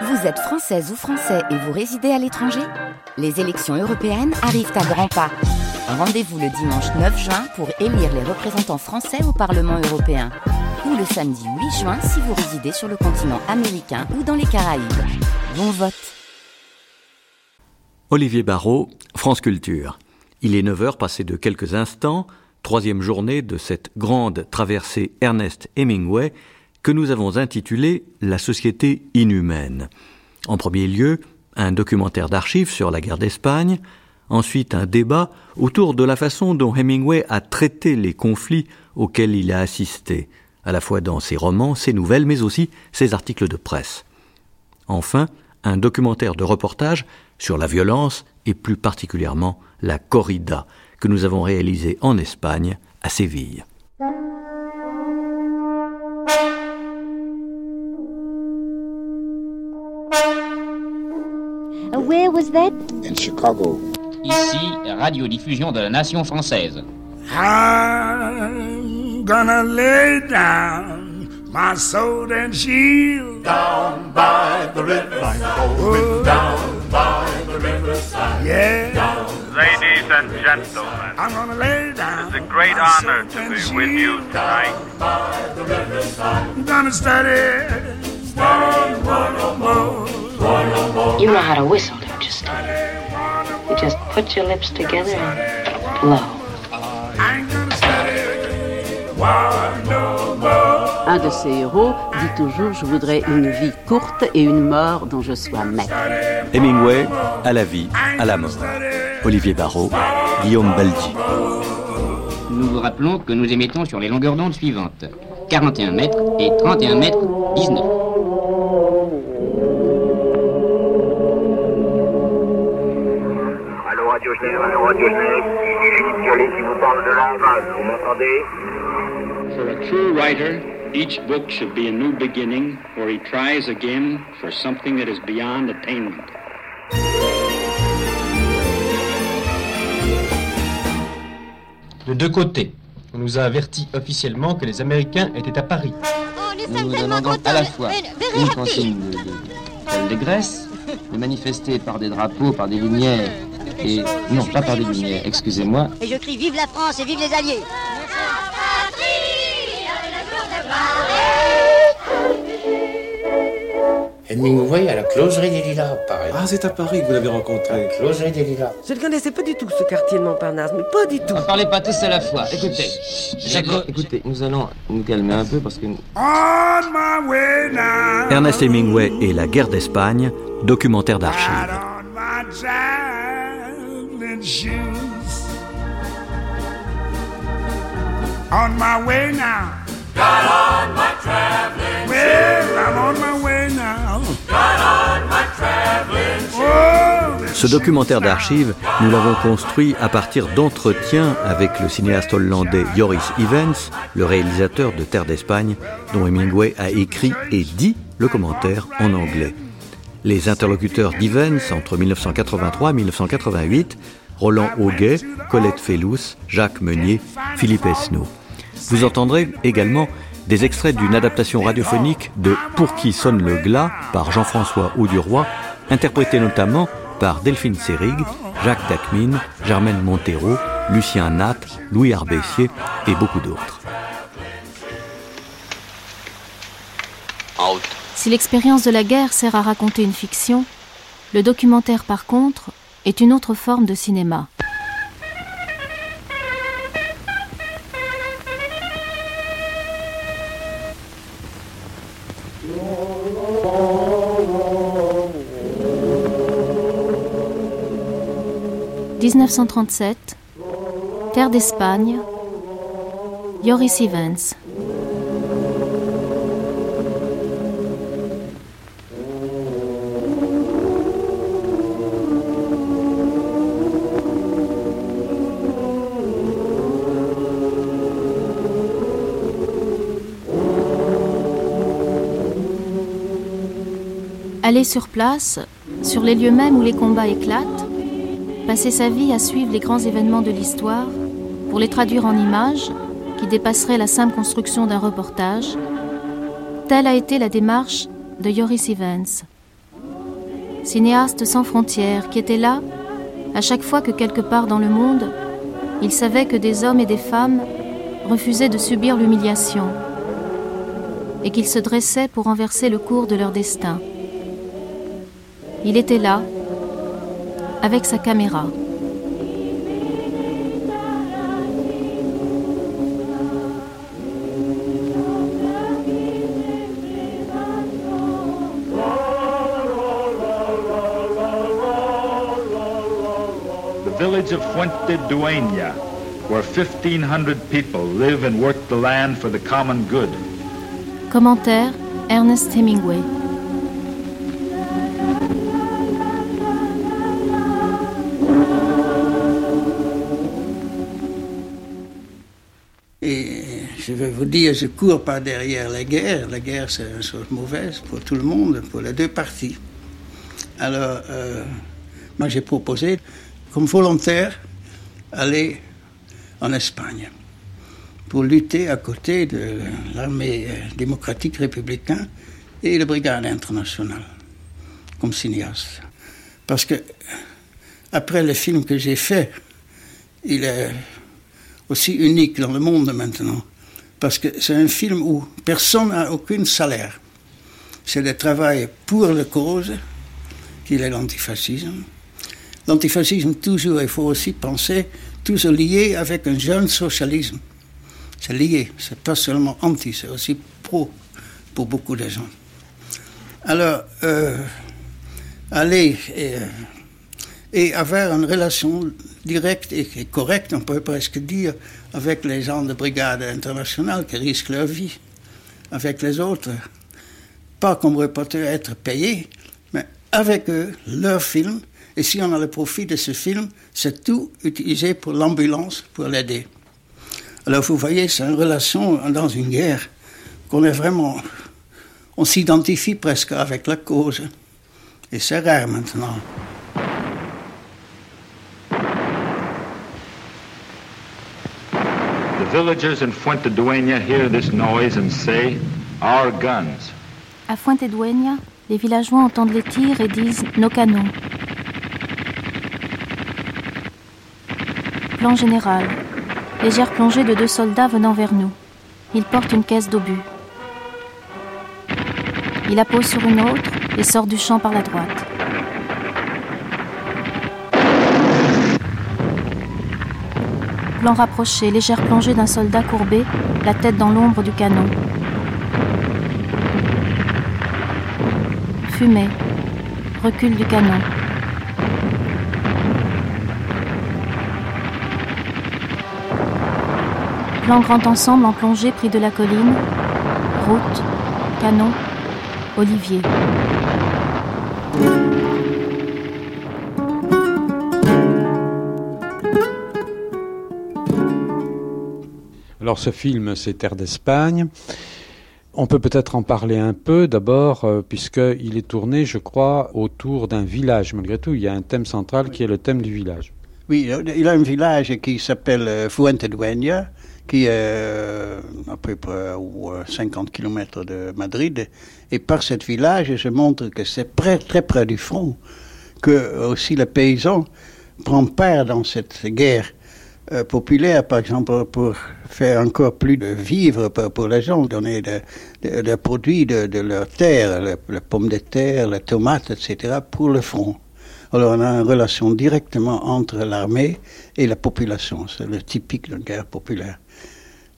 Vous êtes française ou français et vous résidez à l'étranger Les élections européennes arrivent à grands pas. Rendez-vous le dimanche 9 juin pour élire les représentants français au Parlement européen. Ou le samedi 8 juin si vous résidez sur le continent américain ou dans les Caraïbes. Bon vote Olivier Barrault, France Culture. Il est 9h passé de quelques instants, troisième journée de cette grande traversée Ernest Hemingway que nous avons intitulée La société inhumaine. En premier lieu, un documentaire d'archives sur la guerre d'Espagne, ensuite un débat autour de la façon dont Hemingway a traité les conflits auxquels il a assisté, à la fois dans ses romans, ses nouvelles, mais aussi ses articles de presse. Enfin, un documentaire de reportage sur la violence et plus particulièrement la corrida que nous avons réalisé en Espagne, à Séville. Where was that? In Chicago. Ici, radiodiffusion de la nation française. I'm gonna lay down my sword and shield down by the riverside. Oh. Down by the riverside. Yeah, Down. Ladies and gentlemen, I'm gonna lay down. it's a great my honor to be with you tonight. By the riverside. I'm gonna study, You know how to whistle, don't you, Steve? You just put your lips together and blow. I ain't gonna study one no more. Un de ces héros dit toujours Je voudrais une vie courte et une mort dont je sois maître. Hemingway, à la vie, à la mort. Olivier Barrault, Guillaume Baldi. Nous vous rappelons que nous émettons sur les longueurs d'onde suivantes 41 mètres et 31 mètres 19. Philippe Violet qui vous parle de la Havane, vous m'entendez? For a true writer, each book should be a new beginning where he tries again for something that is beyond attainment. De deux côtés, on nous a averti officiellement que les Américains étaient à Paris. Nous nous demandons à la fois une consigne de, de, de Grèce, de manifester par des drapeaux, par des lumières, et non, pas par des lumières, excusez-moi, Et je crie Vive la France et vive les Alliés Hemingway à la closerie des Lilas, pareil. Ah, c'est à Paris que vous l'avez rencontré. Closerie des Lilas. Je ne connaissais pas du tout ce quartier de Montparnasse, mais pas du tout. ne parlez pas tous à la fois. Écoutez, Jaco- écoutez, nous allons nous calmer un peu parce que On my way now. Ernest Hemingway et la guerre d'Espagne, documentaire d'archives. On my traveling shoes. On my way now. Got on my traveling Well, I'm on my way now. Got on my traveling Oh, Ce documentaire d'archives, nous l'avons construit à partir d'entretiens avec le cinéaste hollandais Joris Evans, le réalisateur de Terre d'Espagne, dont Hemingway a écrit et dit le commentaire en anglais. Les interlocuteurs d'Evans entre 1983 et 1988, Roland Auguet, Colette Fellous, Jacques Meunier, Philippe Esnault. Vous entendrez également des extraits d'une adaptation radiophonique de Pour qui sonne le glas par Jean-François Auduroy, interprété notamment par Delphine Seyrig, Jacques Dacmine, Germaine Montero, Lucien Nat, Louis Arbessier et beaucoup d'autres. Si l'expérience de la guerre sert à raconter une fiction, le documentaire par contre est une autre forme de cinéma. « 1937, Terre d'Espagne, Joris Evans. Aller sur place, sur les lieux mêmes où les combats éclatent, passer sa vie à suivre les grands événements de l'histoire, pour les traduire en images qui dépasseraient la simple construction d'un reportage, telle a été la démarche de Joris Evans. cinéaste sans frontières, qui était là, à chaque fois que quelque part dans le monde, il savait que des hommes et des femmes refusaient de subir l'humiliation et qu'ils se dressaient pour renverser le cours de leur destin. Il était là, avec sa caméra. village of Fuente Dueña, where 1,500 people live and work the land for the common good. Commentaire Ernest Hemingway. Vais vous dire, je cours pas derrière la guerre. La guerre, c'est une chose mauvaise pour tout le monde, pour les deux parties. Alors, euh, moi, j'ai proposé comme volontaire aller en Espagne pour lutter à côté de l'armée démocratique républicaine et la brigade internationale comme cinéaste. Parce que après le film que j'ai fait, il est aussi unique dans le monde maintenant. Parce que c'est un film où personne n'a aucun salaire. C'est le travail pour la cause, qui est l'antifascisme, L'antifascisme, toujours, il faut aussi penser, toujours lié avec un jeune socialisme. C'est lié, c'est pas seulement anti, c'est aussi pro pour beaucoup de gens. Alors, euh, aller et, euh, et, avoir une relation directe et, correcte, on peut presque dire, avec les gens de brigade internationale qui risquent leur vie, avec les autres. Pas comme reporter être payés, mais avec eux, leur film, et si on a le profit de ce film, c'est tout utilisé pour l'ambulance, pour l'aider. Alors vous voyez, c'est une relation dans une guerre qu'on est vraiment... On s'identifie presque avec la cause. Et c'est rare maintenant. Villagers in Fuentedueña hear this noise and say, Our guns. À Fuentedueña, les villageois entendent les tirs et disent nos canons. Plan général. Légère plongée de deux soldats venant vers nous. Ils portent une caisse d'obus. Il la pose sur une autre et sort du champ par la droite. Plan rapproché, légère plongée d'un soldat courbé, la tête dans l'ombre du canon. Fumée. Recul du canon. Plan grand ensemble en plongée pris de la colline. Route, canon, olivier. Alors ce film, c'est Terre d'Espagne. On peut peut-être en parler un peu d'abord, euh, puisqu'il est tourné, je crois, autour d'un village. Malgré tout, il y a un thème central qui est le thème du village. Oui, il y a un village qui s'appelle euh, Fuentedueña, qui est euh, à peu près à 50 km de Madrid. Et par ce village, je montre que c'est très, très près du front, que aussi les paysans prennent part dans cette guerre euh, populaire, par exemple, pour faire encore plus de vivres pour, les gens, donner des de, de produits de, de, leur terre, les, pommes de terre, les tomates, etc., pour le front. Alors on a une relation directement entre l'armée et la population. C'est le typique d'une guerre populaire.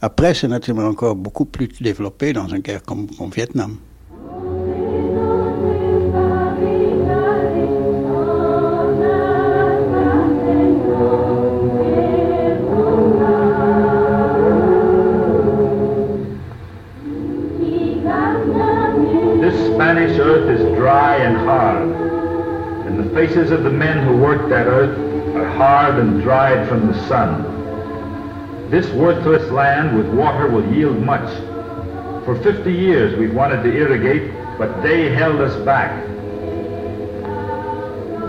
Après, c'est naturellement encore beaucoup plus développé dans une guerre comme au Vietnam. Faces of the men who work that earth are hard and dried from the sun. This worthless land with water will yield much. For 50 years we've wanted to irrigate, but they held us back.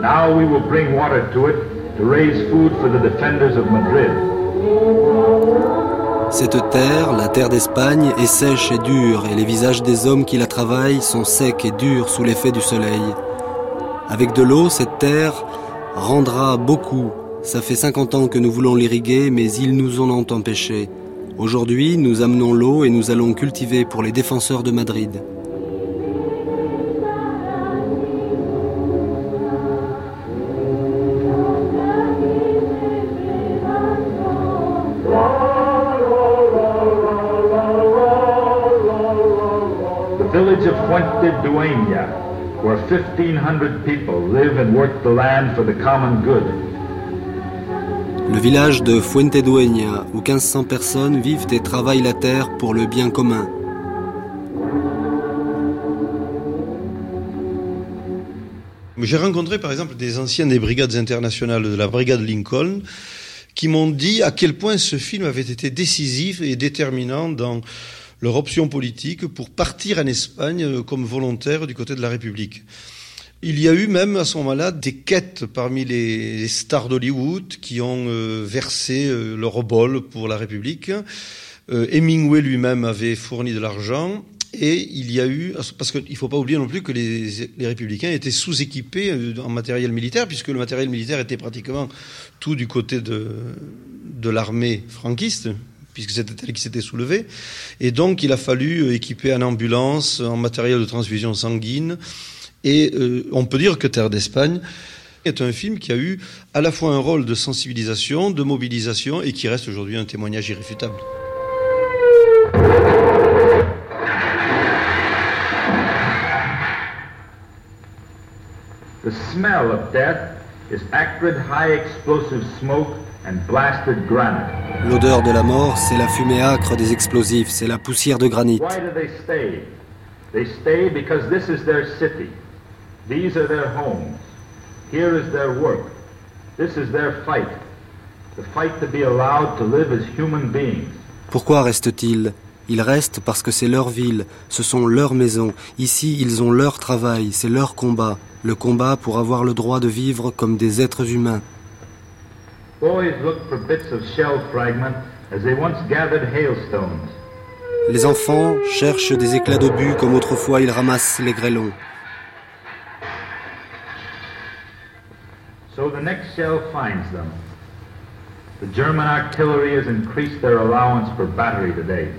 Now we will bring water to it to raise food for the defenders of Madrid. Cette terre, la terre d'Espagne, est sèche et dure, et les visages des hommes qui la travaillent sont secs et durs sous l'effet du soleil. Avec de l'eau, cette terre rendra beaucoup. Ça fait 50 ans que nous voulons l'irriguer, mais ils nous en ont empêché. Aujourd'hui, nous amenons l'eau et nous allons cultiver pour les défenseurs de Madrid. Le village de Fuentedueña, où 1500 personnes vivent et travaillent la terre pour le bien commun. J'ai rencontré par exemple des anciens des brigades internationales de la brigade Lincoln qui m'ont dit à quel point ce film avait été décisif et déterminant dans leur option politique pour partir en Espagne comme volontaire du côté de la République. Il y a eu même à ce moment-là des quêtes parmi les, stars d'Hollywood qui ont euh, versé euh, leur bol pour la République. Euh, Hemingway lui-même avait fourni de l'argent. Et il y a eu, parce qu'il ne faut pas oublier non plus que les, républicains étaient sous-équipés en matériel militaire, puisque le matériel militaire était pratiquement tout du côté de l'armée franquiste, puisque c'était elle qui s'était soulevée. Et donc il a fallu équiper en ambulance, en matériel de transfusion sanguine, et euh, on peut dire que Terre d'Espagne est un film qui a eu à la fois un rôle de sensibilisation, de mobilisation et qui reste aujourd'hui un témoignage irréfutable. The smell of death is acrid high explosive smoke. L'odeur de la mort, c'est la fumée âcre des explosifs, c'est la poussière de granit. Why do they stay? They stay because this is their city. These are their homes. Here is their work. This is their fight. The fight to be allowed to live as human beings. Pourquoi restent-ils? Ils restent parce que c'est leur ville, ce sont leurs maisons. Ici, ils ont leur travail, c'est leur combat. Le combat pour avoir le droit de vivre comme des êtres humains. Les enfants cherchent des éclats d'obus comme autrefois ils ramassent les grêlons. So the next shell finds them. The German artillery has increased their allowance for battery today.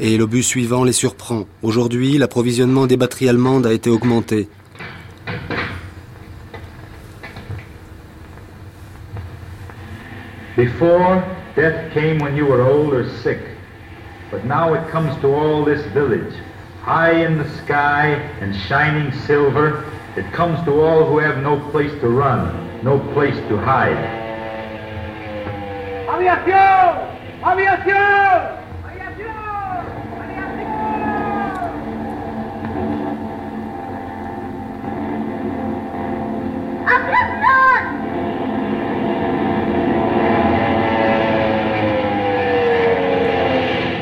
Et l'obus suivant les surprend. Aujourd'hui, l'approvisionnement des batteries allemandes a été augmenté. Before, death came when you were old or sick. But now it comes to all this village, high in the sky and shining silver. It comes to all who have no place to run, no place to hide. ¡Aviación! ¡Aviación!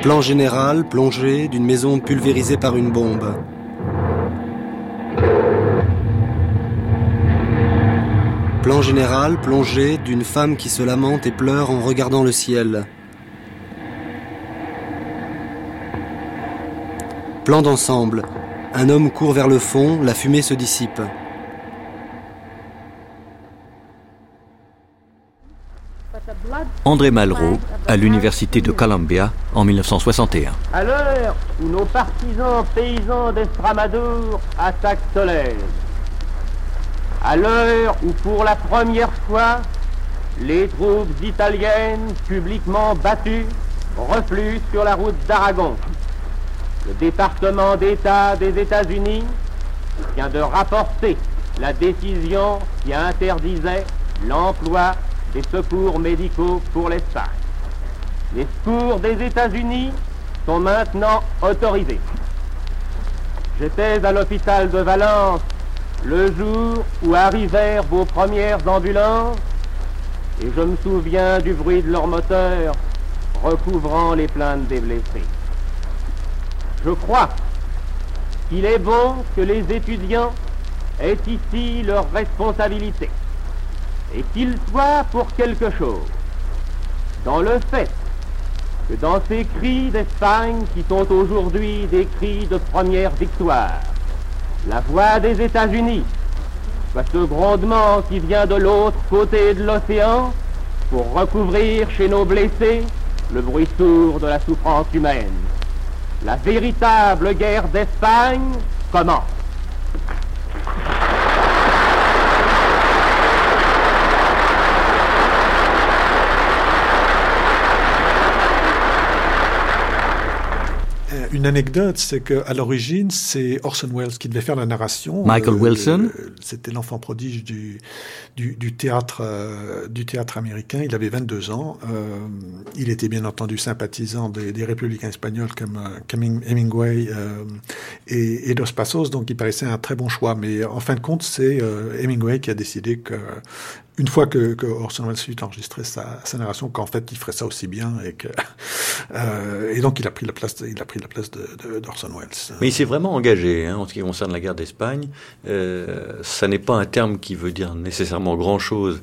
Plan général, plongée d'une maison pulvérisée par une bombe. Plan général, plongée d'une femme qui se lamente et pleure en regardant le ciel. Plan d'ensemble. Un homme court vers le fond, la fumée se dissipe. André Malraux, à l'université de Columbia en 1961. À l'heure où nos partisans paysans d'Estramadour attaquent Tolède, à l'heure où pour la première fois les troupes italiennes publiquement battues refluent sur la route d'Aragon, le département d'État des États-Unis vient de rapporter la décision qui interdisait l'emploi des secours médicaux pour l'Espagne. Les secours des États-Unis sont maintenant autorisés. J'étais à l'hôpital de Valence le jour où arrivèrent vos premières ambulances et je me souviens du bruit de leur moteur recouvrant les plaintes des blessés. Je crois qu'il est bon que les étudiants aient ici leur responsabilité et qu'ils soient pour quelque chose dans le fait que dans ces cris d'Espagne qui sont aujourd'hui des cris de première victoire, la voix des États-Unis que ce grondement qui vient de l'autre côté de l'océan pour recouvrir chez nos blessés le bruit sourd de la souffrance humaine. La véritable guerre d'Espagne commence. Une anecdote, c'est qu'à l'origine, c'est Orson Welles qui devait faire la narration. Michael euh, Wilson. C'était l'enfant prodige du, du, du théâtre, euh, du théâtre américain. Il avait 22 ans. Euh, il était bien entendu sympathisant des, des républicains espagnols comme, comme Hemingway et, et, Dos Passos, donc il paraissait un très bon choix. Mais en fin de compte, c'est Hemingway qui a décidé que une fois que, que Orson Welles eut enregistré sa, sa narration, qu'en fait il ferait ça aussi bien et que euh, et donc il a pris la place, il a pris la place de, d'Orson Welles. Mais il s'est vraiment engagé hein, en ce qui concerne la guerre d'Espagne. Euh, ça n'est pas un terme qui veut dire nécessairement grand chose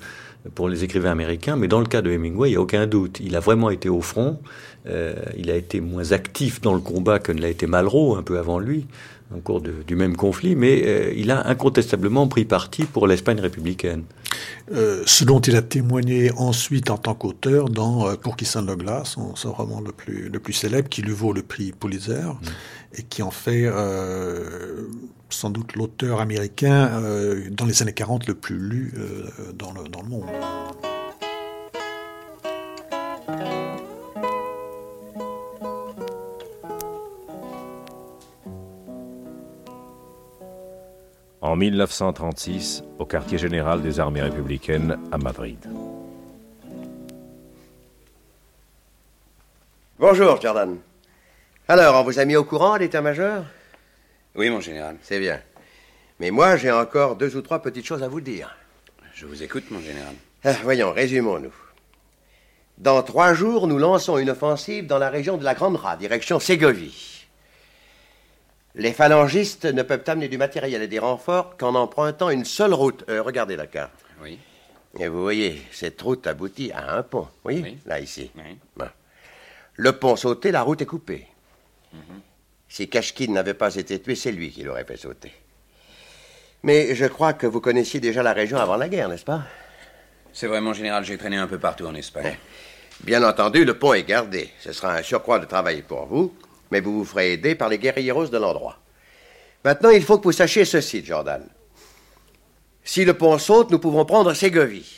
pour les écrivains américains, mais dans le cas de Hemingway, il n'y a aucun doute. Il a vraiment été au front. Euh, il a été moins actif dans le combat que ne l'a été Malraux un peu avant lui au cours de, du même conflit, mais euh, il a incontestablement pris parti pour l'Espagne républicaine. Euh, ce dont il a témoigné ensuite en tant qu'auteur dans euh, Pour qui sonne le son, son, roman le plus, le plus célèbre, qui lui vaut le prix Pulitzer, mmh. et qui en fait euh, sans doute l'auteur américain dans les années 40 le plus lu dans, le, dans le monde. En 1936 au quartier général des armées républicaines à Madrid. Bonjour, Jordan. Alors, on vous a mis au courant, l'état-major Oui, mon général. C'est bien. Mais moi, j'ai encore deux ou trois petites choses à vous dire. Je vous écoute, mon général. Ah, voyons, résumons-nous. Dans trois jours, nous lançons une offensive dans la région de la Grande Rade, direction Ségovie. Les phalangistes ne peuvent amener du matériel et des renforts qu'en empruntant une seule route. Euh, regardez la carte. Oui. Et vous voyez, cette route aboutit à un pont. Oui, oui. là, ici. Oui. Bon. Le pont sauté, la route est coupée. Mm -hmm. Si Kashkin n'avait pas été tué, c'est lui qui l'aurait fait sauter. Mais je crois que vous connaissiez déjà la région avant la guerre, n'est-ce pas? C'est vrai, mon général, j'ai traîné un peu partout en Espagne. Bien entendu, le pont est gardé. Ce sera un surcroît de travail pour vous mais vous vous ferez aider par les guerrilleros de l'endroit. Maintenant, il faut que vous sachiez ceci, Jordan. Si le pont saute, nous pouvons prendre Ségovie.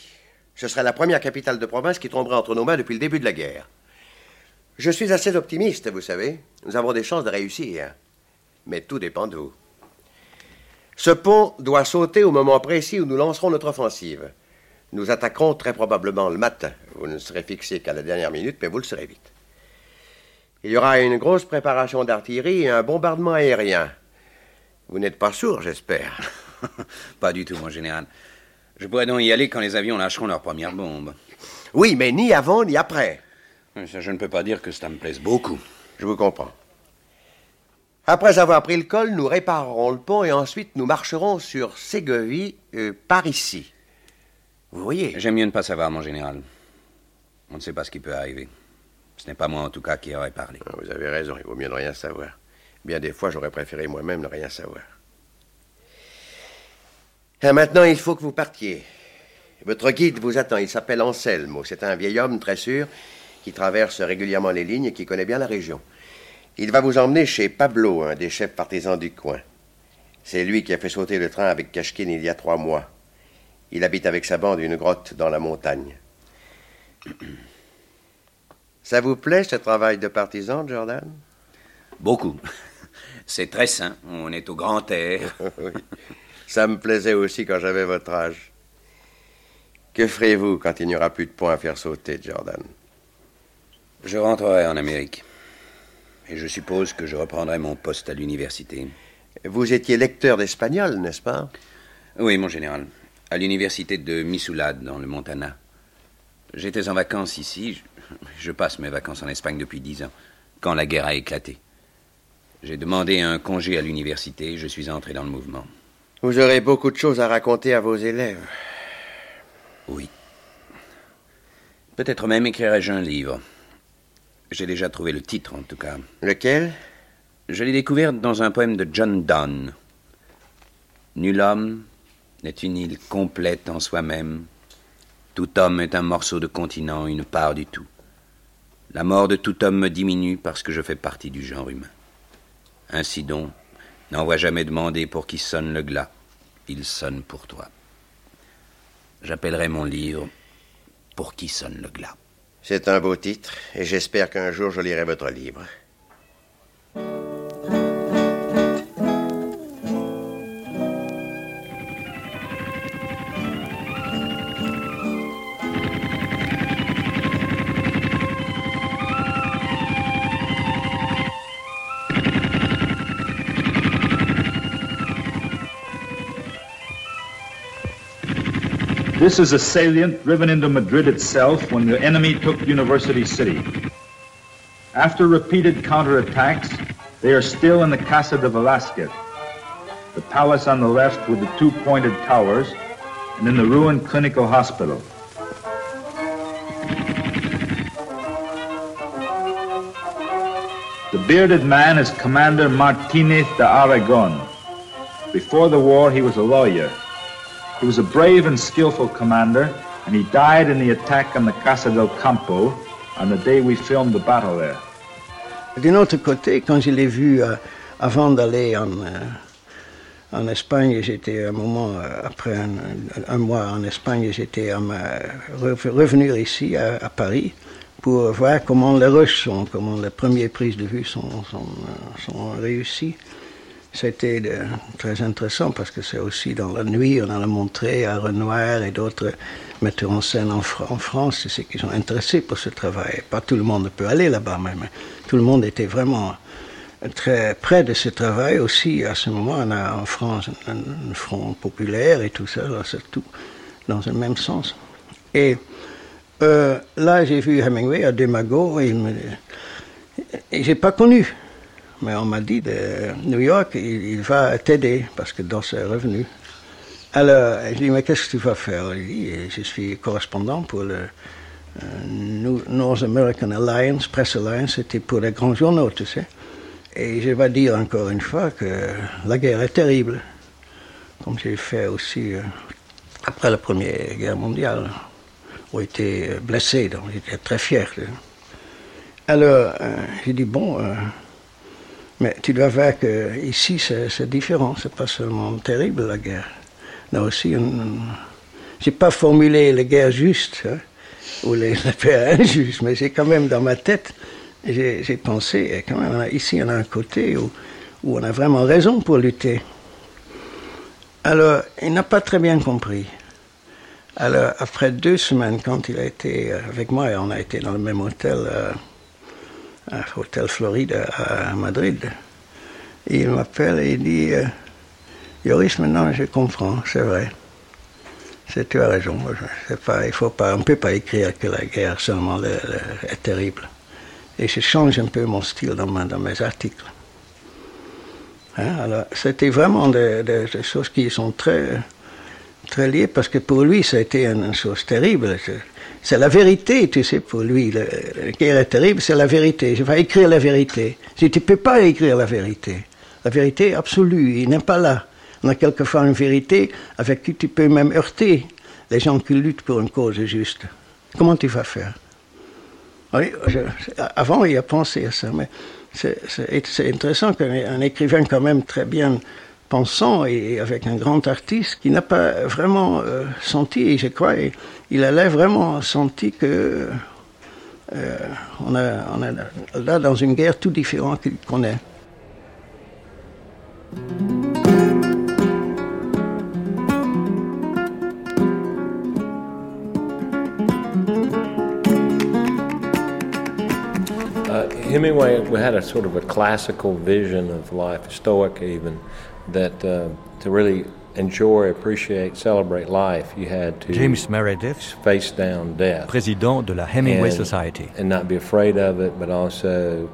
Ce serait la première capitale de province qui tomberait entre nos mains depuis le début de la guerre. Je suis assez optimiste, vous savez. Nous avons des chances de réussir. Mais tout dépend de vous. Ce pont doit sauter au moment précis où nous lancerons notre offensive. Nous attaquerons très probablement le matin. Vous ne serez fixé qu'à la dernière minute, mais vous le serez vite. Il y aura une grosse préparation d'artillerie et un bombardement aérien. Vous n'êtes pas sourd, j'espère. pas du tout, mon général. Je pourrais donc y aller quand les avions lâcheront leur première bombe. Oui, mais ni avant ni après. Ça, je ne peux pas dire que ça me plaise beaucoup. Je vous comprends. Après avoir pris le col, nous réparerons le pont et ensuite nous marcherons sur Ségovie euh, par ici. Vous voyez J'aime mieux ne pas savoir, mon général. On ne sait pas ce qui peut arriver. Ce n'est pas moi, en tout cas, qui aurais parlé. Ah, vous avez raison, il vaut mieux ne rien savoir. Bien des fois, j'aurais préféré moi-même ne rien savoir. Et maintenant, il faut que vous partiez. Votre guide vous attend. Il s'appelle Anselmo. C'est un vieil homme, très sûr, qui traverse régulièrement les lignes et qui connaît bien la région. Il va vous emmener chez Pablo, un des chefs partisans du coin. C'est lui qui a fait sauter le train avec Kashkin il y a trois mois. Il habite avec sa bande une grotte dans la montagne. Ça vous plaît, ce travail de partisan, Jordan? Beaucoup. C'est très sain. On est au grand air. oui. Ça me plaisait aussi quand j'avais votre âge. Que ferez-vous quand il n'y aura plus de pont à faire sauter, Jordan? Je rentrerai en Amérique. Et je suppose que je reprendrai mon poste à l'université. Vous étiez lecteur d'espagnol, n'est-ce pas? Oui, mon général. À l'université de Missoulade, dans le Montana. J'étais en vacances ici. Je passe mes vacances en Espagne depuis dix ans, quand la guerre a éclaté. J'ai demandé un congé à l'université et je suis entré dans le mouvement. Vous aurez beaucoup de choses à raconter à vos élèves. Oui. Peut-être même écrirai-je un livre. J'ai déjà trouvé le titre, en tout cas. Lequel? Je l'ai découvert dans un poème de John Donne. Nul homme n'est une île complète en soi-même. Tout homme est un morceau de continent, une part du tout. La mort de tout homme me diminue parce que je fais partie du genre humain. Ainsi donc, n'envoie jamais demander pour qui sonne le glas. Il sonne pour toi. J'appellerai mon livre Pour qui sonne le glas. C'est un beau titre, et j'espère qu'un jour je lirai votre livre. This is a salient driven into Madrid itself when the enemy took University City. After repeated counterattacks, they are still in the Casa de Velasquez, the palace on the left with the two pointed towers, and in the ruined clinical hospital. The bearded man is Commander Martinez de Aragon. Before the war, he was a lawyer. He was a brave and skillful commander, and he died in the attack on the Casa del Campo on the day we filmed the battle there. D'un autre côté, quand je l'ai vu euh, avant d'aller en, euh, en Espagne, j'étais un moment, euh, après un, un, mois en Espagne, j'étais revenu ici à, à, Paris pour voir comment les rushs sont, comment les premières prises de vue sont, sont, sont réussies. C'était très intéressant parce que c'est aussi dans la nuit, on a montré à Renoir et d'autres metteurs en scène en, France, c'est ceux qui sont intéressés pour ce travail. Pas tout le monde peut aller là-bas, mais tout le monde était vraiment très près de ce travail aussi. À ce moment, on a en France un, front populaire et tout ça, c'est tout dans le même sens. Et euh, là, j'ai vu Hemingway à Demago et, et j'ai pas connu. Mais on m'a dit de New York, il, va t'aider parce que dans ses revenus. Alors, je dis, mais qu'est-ce que tu vas faire? Il dit, je suis correspondant pour le euh, North American Alliance, Press Alliance, c'était pour les grands journaux, tu sais. Et je vais dire encore une fois que la guerre est terrible, comme j'ai fait aussi euh, après la Première Guerre mondiale, où été blessé, donc j'étais très fier. Alors, euh, j'ai dit, bon, euh, mais tu dois voir que ici c'est différent, c'est pas seulement terrible la guerre. Là aussi, j'ai pas formulé les guerres justes hein, ou les, les paix injustes, mais j'ai quand même dans ma tête, j'ai pensé, et quand même, ici on a un côté où, on a vraiment raison pour lutter. Alors, il n'a pas très bien compris. Alors, après deux semaines, quand il a été avec moi, et on a été dans le même hôtel, euh, à Hôtel Floride à Madrid, il m'appelle et il dit euh, Yoris, maintenant je comprends, c'est vrai. C'est, tu as raison. Il faut pas, on ne peut pas écrire que la guerre seulement le, le, est terrible. Et je change un peu mon style dans, mes articles. Hein, alors, c'était vraiment des, choses qui sont très, très liées parce que pour lui, ça a été une, chose terrible. C'est la vérité, tu sais, pour lui. La, la guerre est terrible, c'est la vérité. Je vais écrire la vérité. Si tu ne peux pas écrire la vérité, la vérité absolue, il n'est pas là. On a quelquefois une vérité avec qui tu peux même heurter les gens qui luttent pour une cause juste. Comment tu vas faire? Oui, je, Avant, il a pensé à ça, mais c'est intéressant qu'un écrivain quand même très bien pensant et avec un grand artiste qui n'a pas vraiment euh, senti, et je crois, il a vraiment senti que euh, on, a, on est là dans une guerre tout différente qu'on est. Uh, Hemingway had a sort of a classical vision of life, stoic even, that uh, to really enjoy, appreciate, celebrate life, you had to James Meredith, face down death, président de la Hemingway and, Society, and not be afraid of it, but also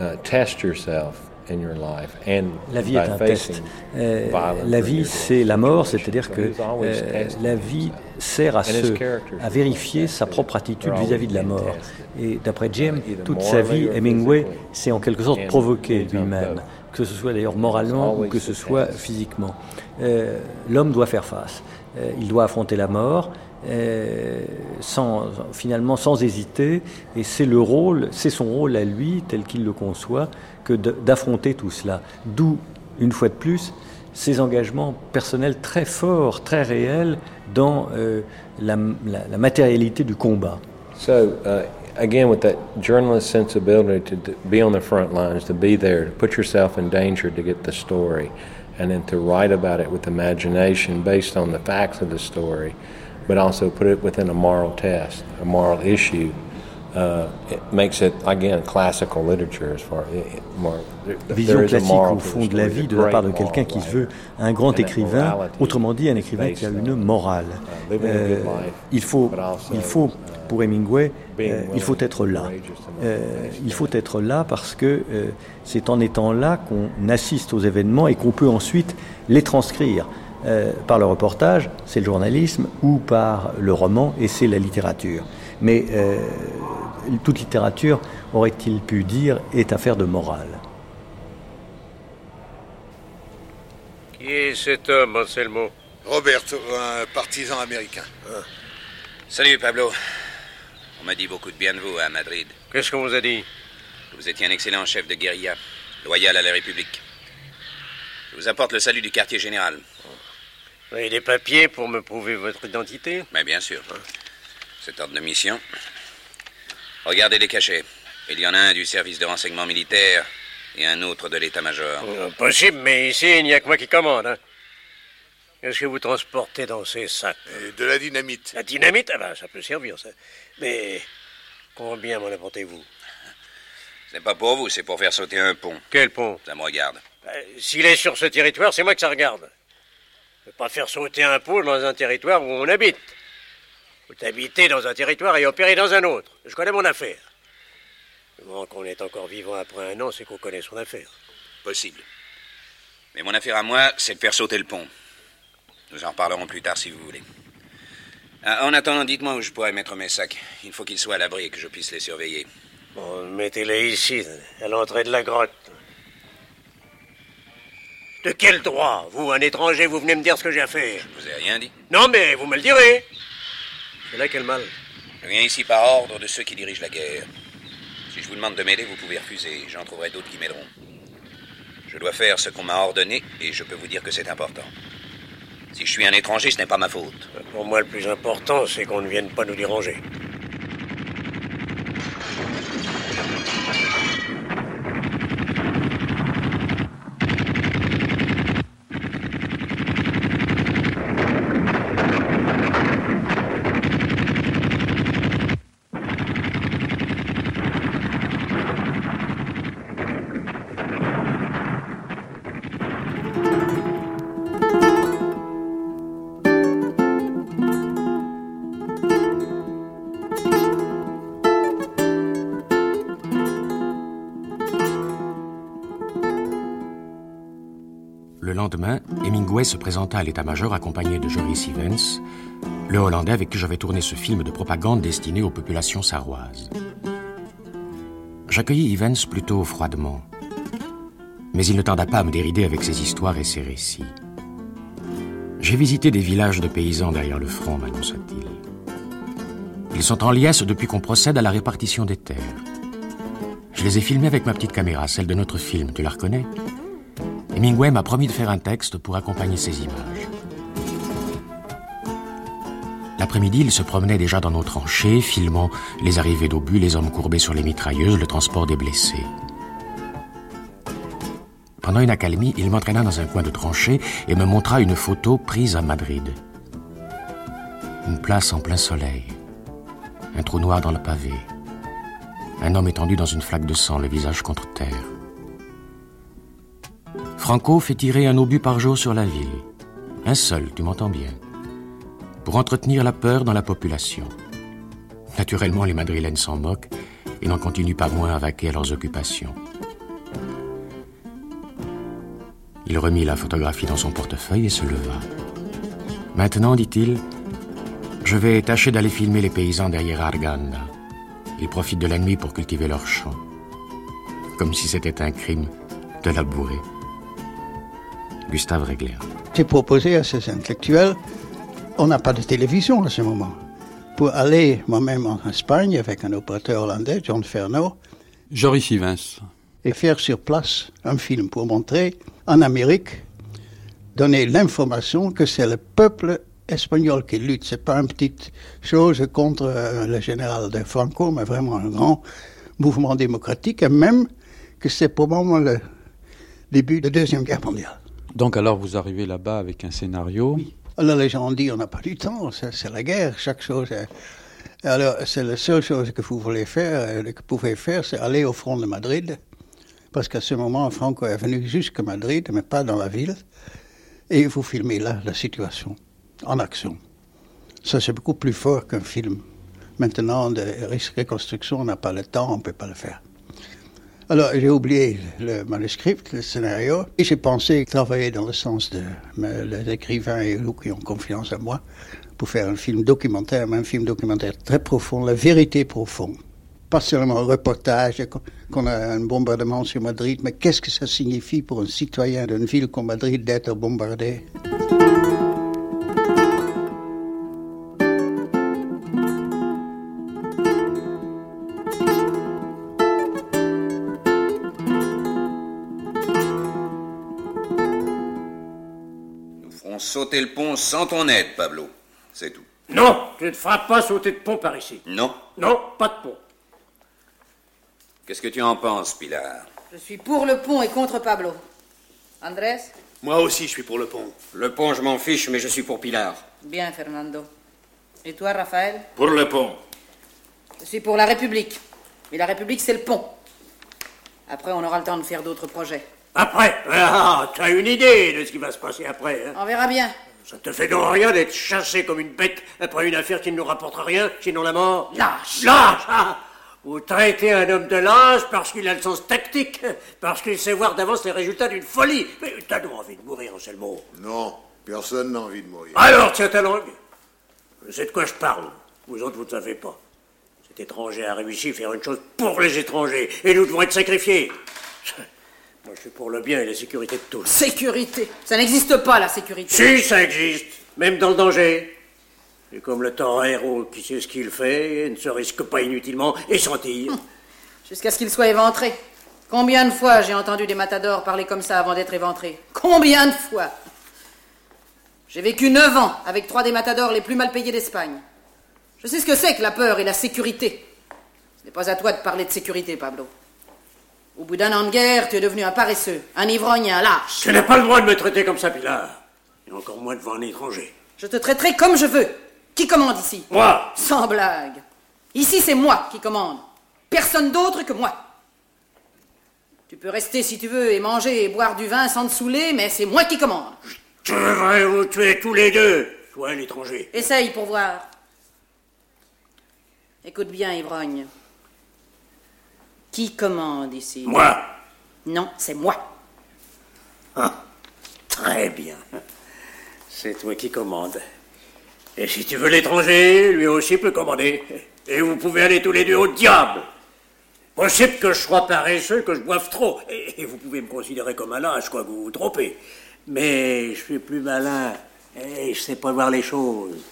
uh, test yourself. In your life and la vie est un test. Euh, la vie, c'est la mort, c'est-à-dire que euh, la vie sert à, se, à vérifier sa propre attitude vis-à-vis -vis de la mort. Et d'après Jim, toute sa vie, Hemingway s'est en quelque sorte provoqué lui-même que ce soit d'ailleurs moralement ou que ce soit physiquement. Euh, L'homme doit faire face. Euh, il doit affronter la mort. Euh, sans, finalement sans hésiter, et c'est le rôle, c'est son rôle à lui, tel qu'il le conçoit, que d'affronter tout cela. D'où, une fois de plus, ces engagements personnels très forts, très réels dans la, la, la, matérialité du combat. So, uh, again, with that journalist sensibility to be on the front lines, to be there, to put yourself in danger to get the story, and then to write about it with imagination based on the facts of the story. but also put it within a moral test, a moral issue. Uh, it makes it again classical literature as far more, Vision classique au fond de la vie de la part de quelqu'un qui se veut un grand écrivain, autrement dit un écrivain qui a une morale. Euh, il faut, il faut pour Hemingway, euh, il faut être là. Euh, il faut être là parce que euh, c'est en étant là qu'on assiste aux événements et qu'on peut ensuite les transcrire. Euh, par le reportage, c'est le journalisme, ou par le roman, et c'est la littérature. Mais toute littérature, aurait-il pu dire, est affaire de morale. Qui est cet homme, Anselmo? Roberto, un partisan américain. Ah. Salut, Pablo. On m'a dit beaucoup de bien de vous à Madrid. Qu'est-ce qu'on vous a dit? Que vous étiez un excellent chef de guérilla, loyal à la République. Je vous apporte le salut du quartier général. Vous avez des papiers pour me prouver votre identité? Mais bien sûr. C'est ordre de mission. Regardez les cachets. Il y en a un du service de renseignement militaire et un autre de l'état-major. Euh, possible, mais ici, il n'y a que moi qui commande. Hein. Qu'est-ce que vous transportez dans ces sacs? Euh, De la dynamite. La dynamite? Ah ben, ça peut servir, ça. Mais combien m'en apportez-vous? Ce n'est pas pour vous, c'est pour faire sauter un pont. Quel pont? Ça me regarde. Ben, S'il est sur ce territoire, c'est moi que ça regarde. Je ne pas faire sauter un pont dans un territoire où on habite. Vous habitez dans un territoire et opérez dans un autre. Je connais mon affaire. Bon, qu'on est encore vivant après un an, c'est qu'on connaît son affaire. Possible. Mais mon affaire à moi, c'est de faire sauter le pont. Nous en reparlerons plus tard si vous voulez. Ah, en attendant, dites-moi où je pourrais mettre mes sacs. Il faut qu'ils soient à l'abri et que je puisse les surveiller. Bon, mettez-les ici, à l'entrée de la grotte. De quel droit Vous, un étranger, vous venez me dire ce que j'ai à faire? Je vous ai rien dit. Non, mais vous me le direz. C'est là quel mal Je viens ici par ordre de ceux qui dirigent la guerre. Si je vous demande de m'aider, vous pouvez refuser. J'en trouverai d'autres qui m'aideront. Je dois faire ce qu'on m'a ordonné et je peux vous dire que c'est important. Si je suis un étranger, ce n'est pas ma faute. Pour moi, le plus important, c'est qu'on ne vienne pas nous déranger. Se présenta à l'état-major accompagné de Joris Evans, le Hollandais avec qui j'avais tourné ce film de propagande destiné aux populations sarroises. J'accueillis Evans plutôt froidement, mais il ne tarda pas à me dérider avec ses histoires et ses récits. J'ai visité des villages de paysans derrière le front, m'annonça-t-il. Ils sont en liesse depuis qu'on procède à la répartition des terres. Je les ai filmés avec ma petite caméra, celle de notre film, tu la reconnais? Hemingway m'a promis de faire un texte pour accompagner ces images. L'après-midi, il se promenait déjà dans nos tranchées, filmant les arrivées d'obus, les hommes courbés sur les mitrailleuses, le transport des blessés. Pendant une accalmie, il m'entraîna dans un coin de tranchée et me montra une photo prise à Madrid. Une place en plein soleil, un trou noir dans le pavé, un homme étendu dans une flaque de sang, le visage contre terre. Franco fait tirer un obus par jour sur la ville. Un seul, tu m'entends bien. Pour entretenir la peur dans la population. Naturellement, les Madrilènes s'en moquent et n'en continuent pas moins à vaquer à leurs occupations. Il remit la photographie dans son portefeuille et se leva. Maintenant, dit-il, je vais tâcher d'aller filmer les paysans derrière Arganda. Ils profitent de la nuit pour cultiver leurs champs. Comme si c'était un crime de la bourrée. Gustave Régler. J'ai proposé à ces intellectuels, on n'a pas de télévision à ce moment, pour aller moi-même en Espagne avec un opérateur hollandais, John Fernot. Joris Ivens. Et faire sur place un film pour montrer en Amérique, donner l'information que c'est le peuple espagnol qui lutte. C'est pas une petite chose contre euh, le général de Franco, mais vraiment un grand mouvement démocratique, et même que c'est probablement le début de la Deuxième Guerre mondiale. Donc alors vous arrivez là-bas avec un scénario. Alors les gens ont dit on n'a pas du temps, c'est la guerre, chaque chose. Alors c'est la seule chose que vous voulez faire, euh, que vous pouvez faire, c'est aller au front de Madrid, parce qu'à ce moment Franco est venu jusqu'à Madrid, mais pas dans la ville, et vous filmez là la situation en action. Ça c'est beaucoup plus fort qu'un film. Maintenant, de reconstruction, on n'a pas le temps, on ne peut pas le faire. Alors, j'ai oublié le manuscrit, le scénario, et j'ai pensé travailler dans le sens de les écrivains et nous qui ont confiance en moi pour faire un film documentaire, mais un film documentaire très profond, la vérité profonde. Pas seulement un reportage, qu'on a un bombardement sur Madrid, mais qu'est-ce que ça signifie pour un citoyen d'une ville comme Madrid d'être bombardé? Sauter le pont sans ton aide, Pablo. C'est tout. Non, tu ne feras pas sauter de pont par ici. Non. Non, pas de pont. Qu'est-ce que tu en penses, Pilar? Je suis pour le pont et contre Pablo. Andrés? Moi aussi, je suis pour le pont. Le pont, je m'en fiche, mais je suis pour Pilar. Bien, Fernando. Et toi, Raphaël? Pour le pont. Je suis pour la République. Et la République, c'est le pont. Après, on aura le temps de faire d'autres projets. Après Ah, tu as une idée de ce qui va se passer après. Hein On verra bien. Ça te fait donc rien d'être chassé comme une bête après une affaire qui ne nous rapportera rien, sinon la mort Lâche Lâche ah Vous traitez un homme de lâche parce qu'il a le sens tactique, parce qu'il sait voir d'avance les résultats d'une folie. Mais t'as donc envie de mourir, c'est le mot. Non, personne n'a envie de mourir. Alors, tiens ta langue. C'est de quoi je parle. Vous autres, vous ne savez pas. Cet étranger a réussi à faire une chose pour les étrangers, et nous devons être sacrifiés. Moi, je suis pour le bien et la sécurité de tous. Sécurité Ça n'existe pas, la sécurité. Si, ça existe. Même dans le danger. Et comme le torero qui sait ce qu'il fait, et ne se risque pas inutilement et tir. Hum. Jusqu'à ce qu'il soit éventré. Combien de fois j'ai entendu des matadors parler comme ça avant d'être éventrés Combien de fois? J'ai vécu neuf ans avec trois des matadors les plus mal payés d'Espagne. Je sais ce que c'est que la peur et la sécurité. Ce n'est pas à toi de parler de sécurité, Pablo. Au bout d'un an de guerre, tu es devenu un paresseux, un ivrogne, un lâche. Tu n'as pas le droit de me traiter comme ça, Pilar. Et encore moins devant un étranger. Je te traiterai comme je veux. Qui commande ici? Moi Sans blague. Ici, c'est moi qui commande. Personne d'autre que moi. Tu peux rester si tu veux et manger et boire du vin sans te saouler, mais c'est moi qui commande. Je vais vous tuer tous les deux, toi et l'étranger. Essaye pour voir. Écoute bien, ivrogne. Qui commande ici? Moi. Non, c'est moi. Ah, très bien. C'est toi qui commandes. Et si tu veux l'étranger, lui aussi peut commander. Et vous pouvez aller tous les deux au diable. Possible que je sois paresseux, que je boive trop. Et vous pouvez me considérer comme un lâche, quoi que vous vous trompez. Mais je suis plus malin. Et je sais pas voir les choses.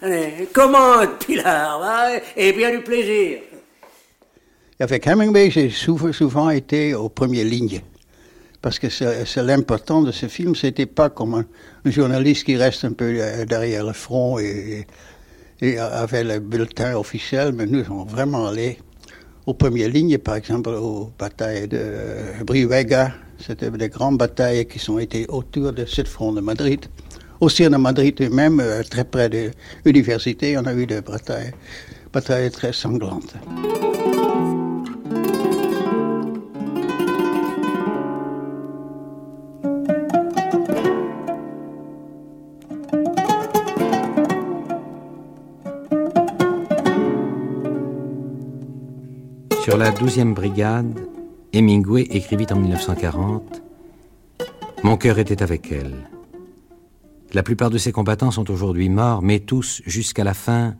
Allez, commande, Pilar, hein, et bien du plaisir. Avec Hemingway, j'ai souvent, été aux premières lignes. Parce que c'est l'important de ce film, c'était pas comme un, journaliste qui reste un peu derrière le front et, et avait le bulletin officiel, mais nous sommes vraiment allés aux premières lignes, par exemple aux batailles de Brihuega. C'était des grandes batailles qui sont été autour de ce front de Madrid. Aussi en Madrid même, très près de l'université, on a eu des batailles très sanglantes. Sur la 12e brigade, Hemingway écrivit en 1940 Mon cœur était avec elle. La plupart de ses combattants sont aujourd'hui morts, mais tous, jusqu'à la fin,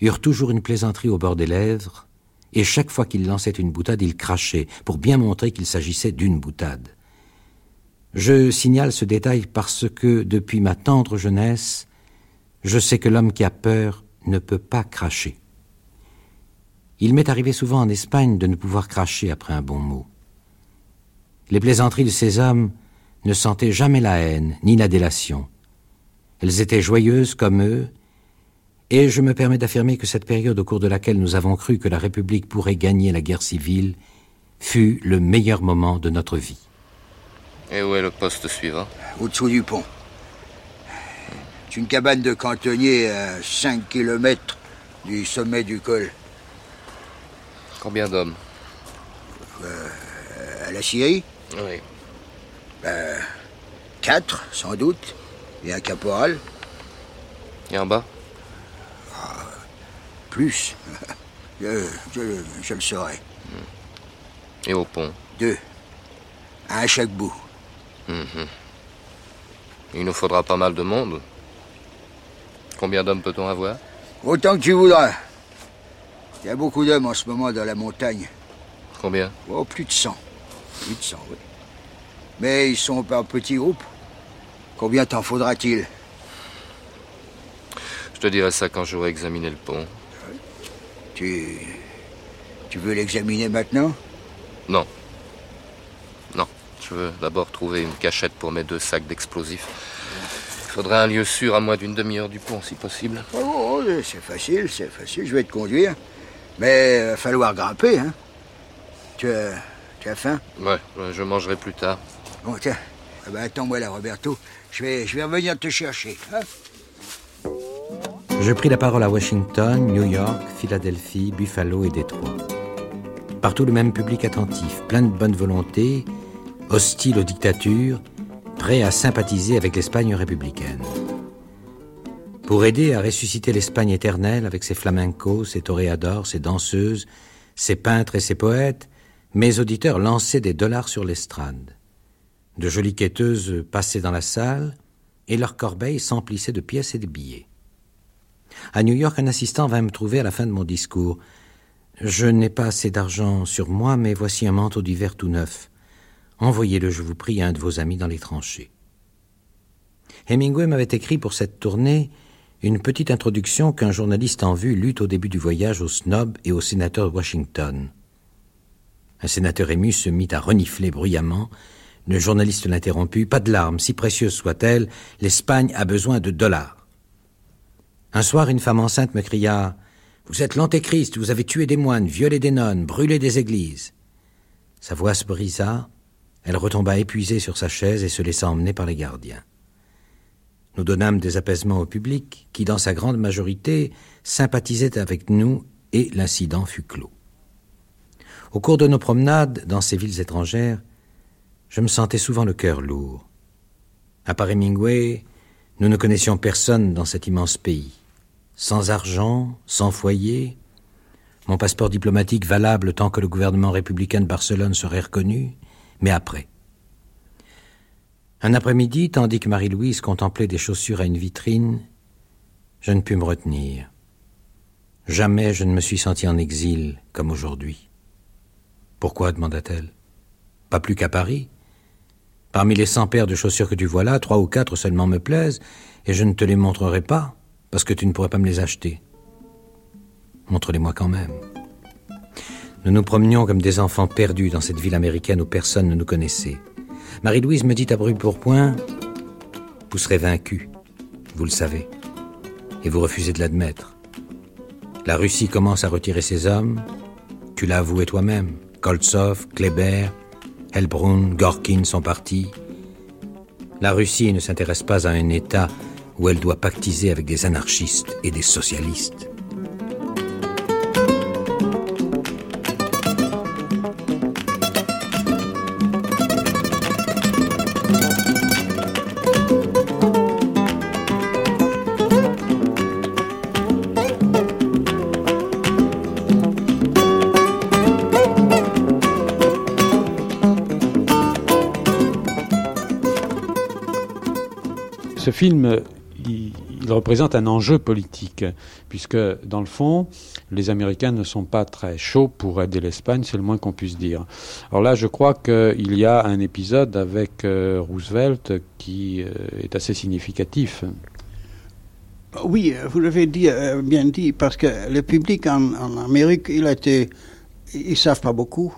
eurent toujours une plaisanterie au bord des lèvres, et chaque fois qu'il lançait une boutade, il crachait, pour bien montrer qu'il s'agissait d'une boutade. Je signale ce détail parce que, depuis ma tendre jeunesse, je sais que l'homme qui a peur ne peut pas cracher. Il m'est arrivé souvent en Espagne de ne pouvoir cracher après un bon mot. Les plaisanteries de ces hommes ne sentaient jamais la haine ni la délation. Elles étaient joyeuses comme eux, et je me permets d'affirmer que cette période au cours de laquelle nous avons cru que la République pourrait gagner la guerre civile fut le meilleur moment de notre vie. Et où est le poste suivant? Au-dessous du pont. C'est une cabane de cantonnier à 5 km du sommet du col. Combien d'hommes Euh, à la Syrie Oui. Ben, quatre, sans doute. Et un caporal. Et en bas Plus. je, je- je le saurai. Et au pont Deux. Un à chaque bout. Mhm. Il nous faudra pas mal de monde. Combien d'hommes peut-on avoir? Autant que tu voudras. Il y a beaucoup d'hommes en ce moment dans la montagne. Combien? Oh, plus de 100. Plus de 100, oui. Mais ils sont par petits groupes. Combien t'en faudra-t-il? Je te dirai ça quand j'aurai examiné le pont. Tu. Tu veux l'examiner maintenant? Non. Non. Je veux d'abord trouver une cachette pour mes deux sacs d'explosifs. Il faudrait un lieu sûr à moins d'une demi-heure du pont, si possible. Oh, oh, c'est facile, c'est facile, je vais te conduire. Mais il va falloir grimper, hein. Tu as, tu as faim? Ouais, ouais, je mangerai plus tard. Bon, tiens. Ah ben, attends-moi là, Roberto. Je vais, je vais revenir te chercher. hein. Je pris la parole à Washington, New York, Philadelphie, Buffalo et Détroit. Partout le même public attentif, plein de bonne volonté, hostile aux dictatures, prêt à sympathiser avec l'Espagne républicaine. Pour aider à ressusciter l'Espagne éternelle avec ses flamencos, ses toréadors, ses danseuses, ses peintres et ses poètes, mes auditeurs lançaient des dollars sur l'estrade. De jolies quêteuses passaient dans la salle et leurs corbeilles s'emplissaient de pièces et de billets. À New York, un assistant vint me trouver à la fin de mon discours. Je n'ai pas assez d'argent sur moi, mais voici un manteau d'hiver tout neuf. Envoyez-le, je vous prie, à un de vos amis dans les tranchées. Hemingway m'avait écrit pour cette tournée une petite introduction qu'un journaliste en vue lut au début du voyage au snob et au sénateur de Washington. Un sénateur ému se mit à renifler bruyamment. Le journaliste l'interromput. Pas de larmes, si précieuses soient-elles, l'Espagne a besoin de dollars. Un soir, une femme enceinte me cria Vous êtes l'antéchrist, vous avez tué des moines, violé des nonnes, brûlé des églises. Sa voix se brisa, elle retomba épuisée sur sa chaise et se laissa emmener par les gardiens. Nous donnâmes des apaisements au public, qui, dans sa grande majorité, sympathisait avec nous, et l'incident fut clos. Au cours de nos promenades dans ces villes étrangères, je me sentais souvent le cœur lourd. À part Hemingway, nous ne connaissions personne dans cet immense pays. Sans argent, sans foyer, mon passeport diplomatique valable tant que le gouvernement républicain de Barcelone serait reconnu, mais après. Un après-midi, tandis que Marie-Louise contemplait des chaussures à une vitrine, je ne pus me retenir. Jamais je ne me suis senti en exil comme aujourd'hui. Pourquoi demanda-t-elle. Pas plus qu'à Paris. Parmi les cent paires de chaussures que tu vois là, trois ou quatre seulement me plaisent, et je ne te les montrerai pas, parce que tu ne pourrais pas me les acheter. Montre-les-moi quand même. Nous nous promenions comme des enfants perdus dans cette ville américaine où personne ne nous connaissait. Marie-Louise me dit à brûle-pourpoint Vous serez vaincu, vous le savez, et vous refusez de l'admettre. La Russie commence à retirer ses hommes, tu l'as avoué toi-même. Koltsov, Kleber, Helbrun, Gorkin sont partis. La Russie ne s'intéresse pas à un État où elle doit pactiser avec des anarchistes et des socialistes. Ce film, il, représente un enjeu politique, puisque dans le fond, les Américains ne sont pas très chauds pour aider l'Espagne, c'est le moins qu'on puisse dire. Alors là, je crois qu'il y a un épisode avec euh, Roosevelt qui euh, est assez significatif. Oui, vous l'avez dit, euh, bien dit, parce que le public en, Amérique, il a ils ne savent pas beaucoup,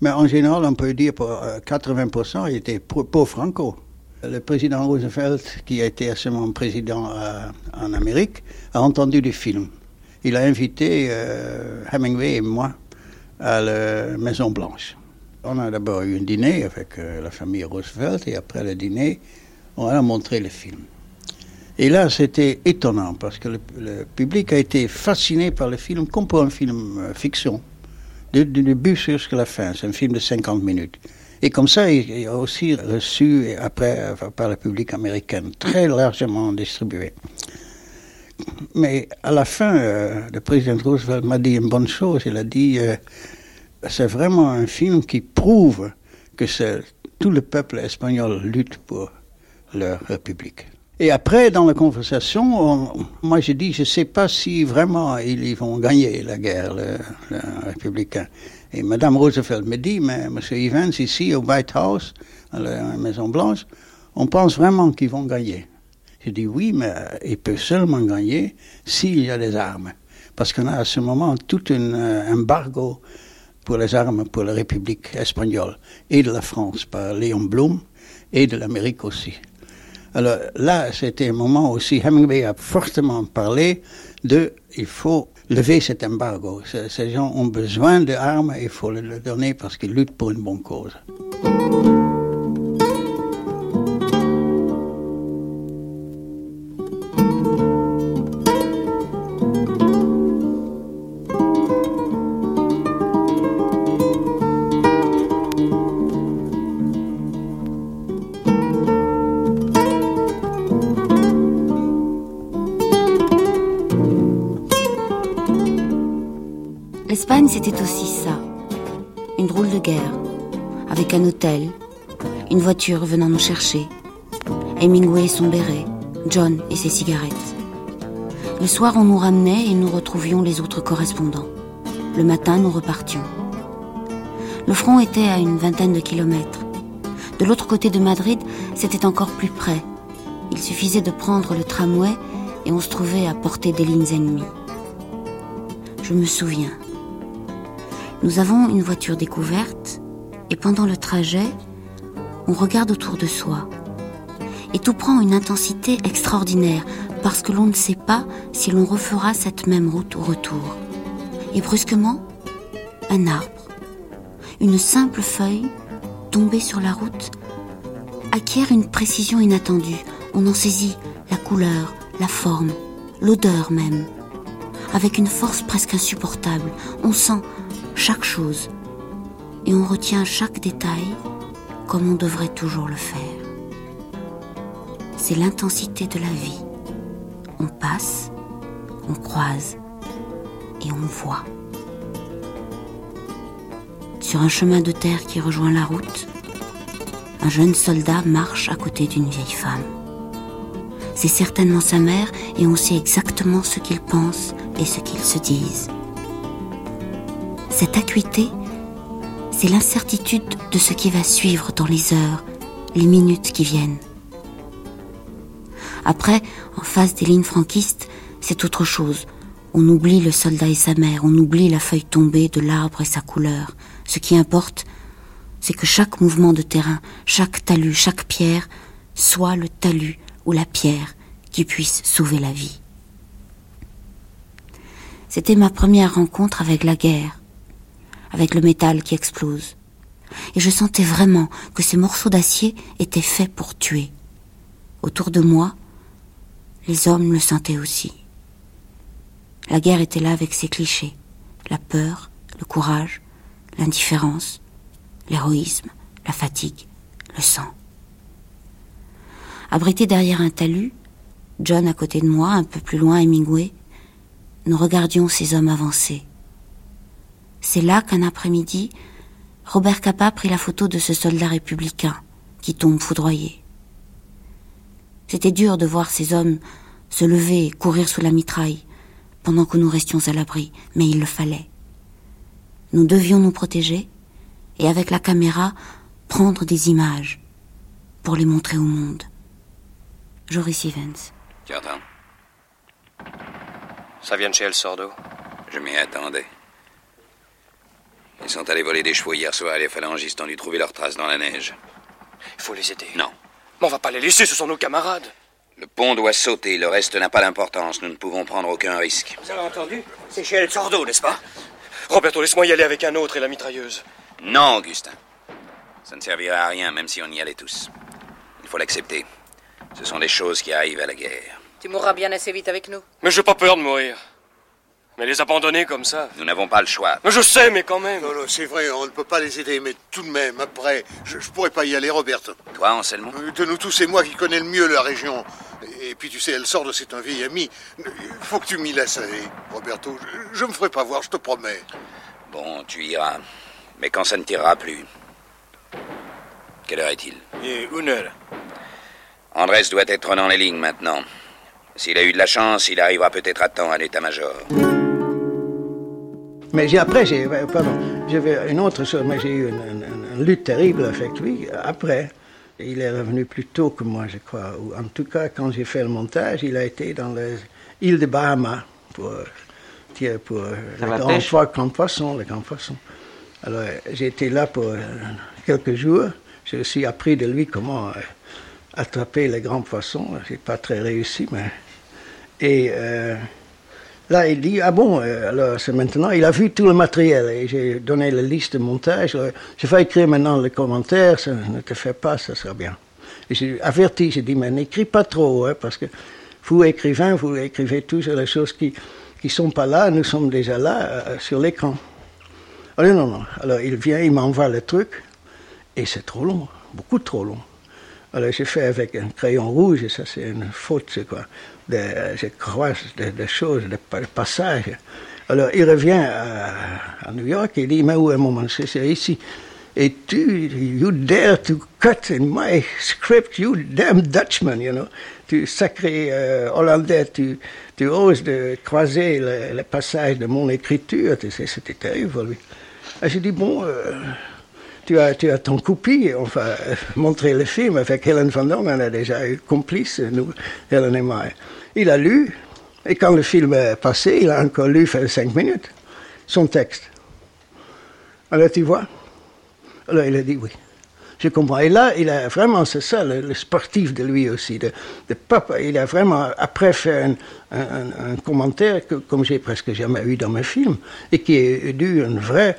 mais en général, on peut dire pour 80%, il était Franco. Le président Roosevelt, qui a été à ce moment président euh, en Amérique, a entendu le film. Il a invité euh, Hemingway et moi à la Maison Blanche. On a d'abord eu un dîner avec euh, la famille Roosevelt et après le dîner, on a montré le film. Et là, c'était étonnant parce que le, public a été fasciné par le film comme pour un film fiction, du, du début jusqu'à la fin. C'est un film de 50 minutes. Et comme ça, il a aussi reçu après par le public américain, très largement distribué. Mais à la fin, euh, le président Roosevelt m'a dit une bonne chose. Il a dit euh, c'est vraiment un film qui prouve que tout le peuple espagnol lutte pour leur république. Et après, dans la conversation, moi j'ai dit, je ne sais pas si vraiment ils vont gagner la guerre, les républicains. Et Mme Roosevelt me dit, mais M. Evans, ici au White House, à la Maison Blanche, on pense vraiment qu'ils vont gagner. Je dis oui, mais ils peuvent seulement gagner s'il y a des armes. Parce qu'on a à ce moment tout un euh, embargo pour les armes pour la République espagnole et de la France par Léon Blum et de l'Amérique aussi. Alors là, c'était un moment aussi, Hemingway a fortement parlé de il faut lever cet embargo. Ces gens ont besoin d'armes et il faut les donner parce qu'ils luttent pour une bonne cause. C'était aussi ça. Une drôle de guerre, avec un hôtel, une voiture venant nous chercher, Hemingway et son béret, John et ses cigarettes. Le soir, on nous ramenait et nous retrouvions les autres correspondants. Le matin, nous repartions. Le front était à une vingtaine de kilomètres. De l'autre côté de Madrid, c'était encore plus près. Il suffisait de prendre le tramway et on se trouvait à portée des lignes ennemies. Je me souviens. Nous avons une voiture découverte et pendant le trajet, on regarde autour de soi. Et tout prend une intensité extraordinaire parce que l'on ne sait pas si l'on refera cette même route au retour. Et brusquement, un arbre, une simple feuille tombée sur la route, acquiert une précision inattendue. On en saisit la couleur, la forme, l'odeur même. Avec une force presque insupportable, on sent chaque chose et on retient chaque détail comme on devrait toujours le faire. C'est l'intensité de la vie. On passe, on croise et on voit. Sur un chemin de terre qui rejoint la route, un jeune soldat marche à côté d'une vieille femme. C'est certainement sa mère et on sait exactement ce qu'ils pensent et ce qu'ils se disent. Cette acuité, c'est l'incertitude de ce qui va suivre dans les heures, les minutes qui viennent. Après, en face des lignes franquistes, c'est autre chose. On oublie le soldat et sa mère, on oublie la feuille tombée de l'arbre et sa couleur. Ce qui importe, c'est que chaque mouvement de terrain, chaque talus, chaque pierre, soit le talus ou la pierre qui puisse sauver la vie. C'était ma première rencontre avec la guerre avec le métal qui explose. Et je sentais vraiment que ces morceaux d'acier étaient faits pour tuer. Autour de moi, les hommes le sentaient aussi. La guerre était là avec ses clichés, la peur, le courage, l'indifférence, l'héroïsme, la fatigue, le sang. Abrité derrière un talus, John à côté de moi, un peu plus loin Hemingway, nous regardions ces hommes avancer. C'est là qu'un après-midi, Robert Capa prit la photo de ce soldat républicain qui tombe foudroyé. C'était dur de voir ces hommes se lever, courir sous la mitraille, pendant que nous restions à l'abri, mais il le fallait. Nous devions nous protéger et avec la caméra prendre des images pour les montrer au monde. Joris Evans. Entends Ça vient de chez El Sordo. Je m'y attendais. Ils sont allés voler des chevaux hier soir et les phalangistes ont dû trouver leurs traces dans la neige. Il faut les aider. Non. Mais on va pas les laisser, ce sont nos camarades. Le pont doit sauter, le reste n'a pas d'importance. Nous ne pouvons prendre aucun risque. Vous avez entendu? C'est chez El Sordo, n'est-ce pas? Roberto, laisse-moi y aller avec un autre et la mitrailleuse. Non, Augustin. Ça ne servirait à rien, même si on y allait tous. Il faut l'accepter. Ce sont des choses qui arrivent à la guerre. Tu mourras bien assez vite avec nous. Mais j'ai pas peur de mourir. Mais les abandonner comme ça. Nous n'avons pas le choix. Mais je sais, mais quand même. Non, non, c'est vrai, on ne peut pas les aider, mais tout de même, après, je, je pourrais pas y aller, Roberto. Toi, Anselmo? De nous tous, c'est moi qui connais le mieux la région. Et puis, tu sais, elle sort de c'est un vieil ami. Il faut que tu m'y laisses aller, Roberto. Je, je me ferai pas voir, je te promets. Bon, tu iras. Mais quand ça ne tirera plus. Quelle heure est-il? Une heure. Andrés doit être dans les lignes maintenant. S'il a eu de la chance, il arrivera peut-être à temps à l'état-major. Mais j'ai- après, j'ai, euh, pardon, j'avais une autre chose, mais j'ai eu une, une- une lutte terrible avec lui. Après, il est revenu plus tôt que moi, je crois. Ou en tout cas, quand j'ai fait le montage, il a été dans les îles de Bahamas pour, euh, pour Faire le grand, poisson, le grand poisson. Alors, j'ai été là pour euh, quelques jours. J'ai aussi appris de lui comment attraper les grands poissons. J'ai pas très réussi, mais... Et... euh, Là, il dit, ah bon, euh, alors c'est maintenant, il a vu tout le matériel et j'ai donné la liste de montage. Alors, Je vais écrire maintenant le commentaire, ça, ne te fais pas, ça sera bien. J'ai averti, j'ai dit, mais n'écris pas trop, hein, parce que vous, écrivains, vous écrivez toujours les choses qui ne sont pas là, nous sommes déjà là, euh, sur l'écran. Alors non, non, alors il vient, il m'envoie le truc, et c'est trop long, beaucoup trop long. Alors j'ai fait avec un crayon rouge, et ça c'est une faute, c'est quoi. De, je croise des des choses, des pa- passages. Alors il revient à, à New York et il dit, mais où est mon manuscrit? Ici. Et tu, you dare to cut in my script, you damn Dutchman, you know. Tu sacré euh, Hollandais, tu, tu oses de croiser le, le passage de mon écriture, tu sais, c'était terrible lui. Et j'ai dit, bon, euh, tu as, tu as ton copie, on va euh, montrer le film avec Helen Van Dong, on a déjà eu complice, nous, Helen et moi. Il a lu, et quand le film est passé, il a encore lu, cinq minutes, son texte. Alors tu vois? Alors il a dit oui. Je comprends. Et là, il a vraiment, c'est ça, le, sportif de lui aussi, de, papa. Il a vraiment, après, fait un, commentaire que, comme j'ai presque jamais eu dans mes films, et qui est dû un vrai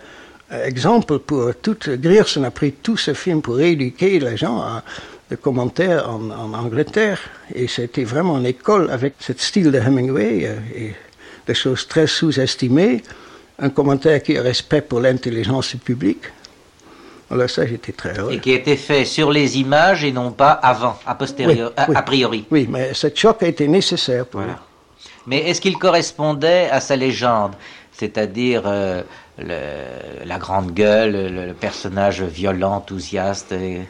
exemple pour tout. Grierson a pris tout ce film pour éduquer les gens à de commentaires en, en Angleterre. Et c'était vraiment une école avec ce style de Hemingway euh, et des choses très sous-estimées. Un commentaire qui a respect pour l'intelligence du public. Alors ça, j'étais très heureux. Et qui a été fait sur les images et non pas avant, a, posteriori, Oui, oui. a, priori. Oui, mais ce choc a été nécessaire pour lui. Mais est-ce qu'il correspondait à sa légende C'est-à-dire euh, la grande gueule, le, le personnage violent, enthousiaste et-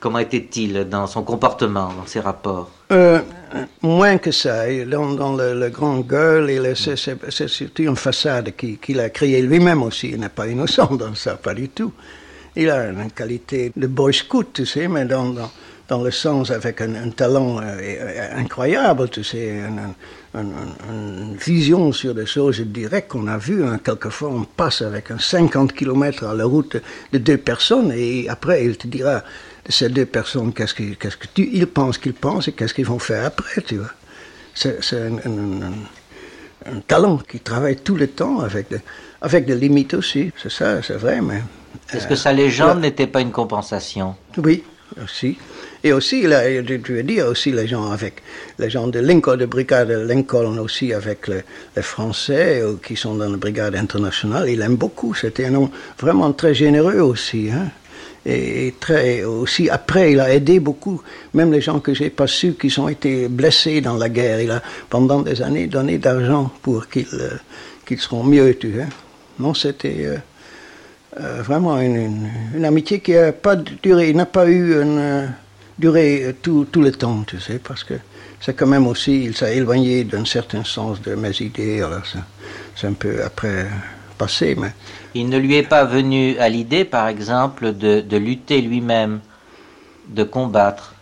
Comment était-il dans son comportement, dans ses rapports? Euh, moins que ça. Dans, le, grand gueule, c'est surtout une façade qui- qu'il a créée lui-même aussi. Il n'est pas innocent dans ça, pas du tout. Il a une qualité de boy scout, tu sais, mais dans, dans, le sens avec un, talent euh, euh, incroyable, tu sais, une, vision sur des choses directes qu'on a vues. hein. Quelquefois, on passe avec un 50 km à la route de deux personnes et après, il te dira ces deux personnes qu'est-ce que, qu'est-ce que tu, ils pensent qu'ils pensent et qu'est-ce qu'ils vont faire après, tu vois. C'est, un, un- un- un talent qui travaille tout le temps avec, de- avec des limites aussi. C'est ça, c'est vrai, mais... Est-ce euh, que sa légende là- n'était pas une compensation? Oui, aussi. Et aussi, là, je veux dire aussi les gens avec les gens de Lincoln, de brigade Lincoln aussi avec les, les Français euh, qui sont dans la brigade internationale, il aime beaucoup. C'était un homme vraiment très généreux aussi. Hein. Et, très aussi après, il a aidé beaucoup, même les gens que j'ai pas su qui ont été blessés dans la guerre. Il a pendant des années donné d'argent pour qu'ils euh, qu'ils seront mieux, tu vois. Non, c'était euh, euh, vraiment une, amitié qui n'a pas duré, n'a pas eu une durée tout, tout le temps, tu sais, parce que c'est quand même aussi, il s'est éloigné d'un certain sens de mes idées. Alors c'est un peu après passé, mais. Il ne lui est pas venu à l'idée, par exemple, de, de lutter lui-même, de combattre.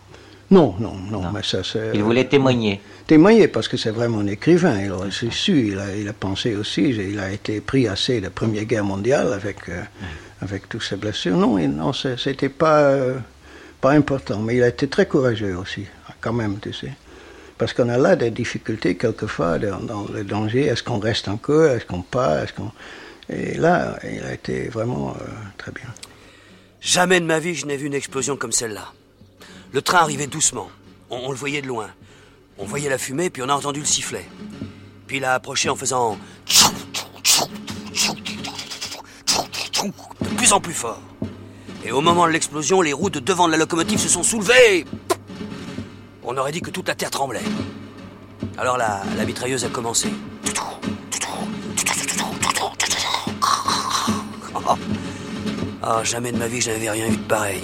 Non, non, non, mais ça c'est. Il voulait témoigner. Témoigner parce que c'est vraiment un écrivain. Il aurait su, il a, il a, pensé aussi, il a été pris assez de la Première Guerre mondiale avec, euh, avec toutes ses blessures. Non, non, c'était pas, euh, pas important, mais il a été très courageux aussi, quand même, tu sais. Parce qu'on a là des difficultés quelquefois dans, dans le danger. Est-ce qu'on reste encore? Est-ce qu'on part? Est-ce qu'on... Et là, il a été vraiment euh, très bien. Jamais de ma vie je n'ai vu une explosion comme celle-là. Le train arrivait doucement. On, le voyait de loin. On voyait la fumée, puis on a entendu le sifflet. Puis il a approché en faisant de plus en plus fort. Et au moment de l'explosion, les roues de devant de la locomotive se sont soulevées. On aurait dit que toute la terre tremblait. Alors la, la mitrailleuse a commencé. Oh, jamais de ma vie je n'avais rien vu de pareil.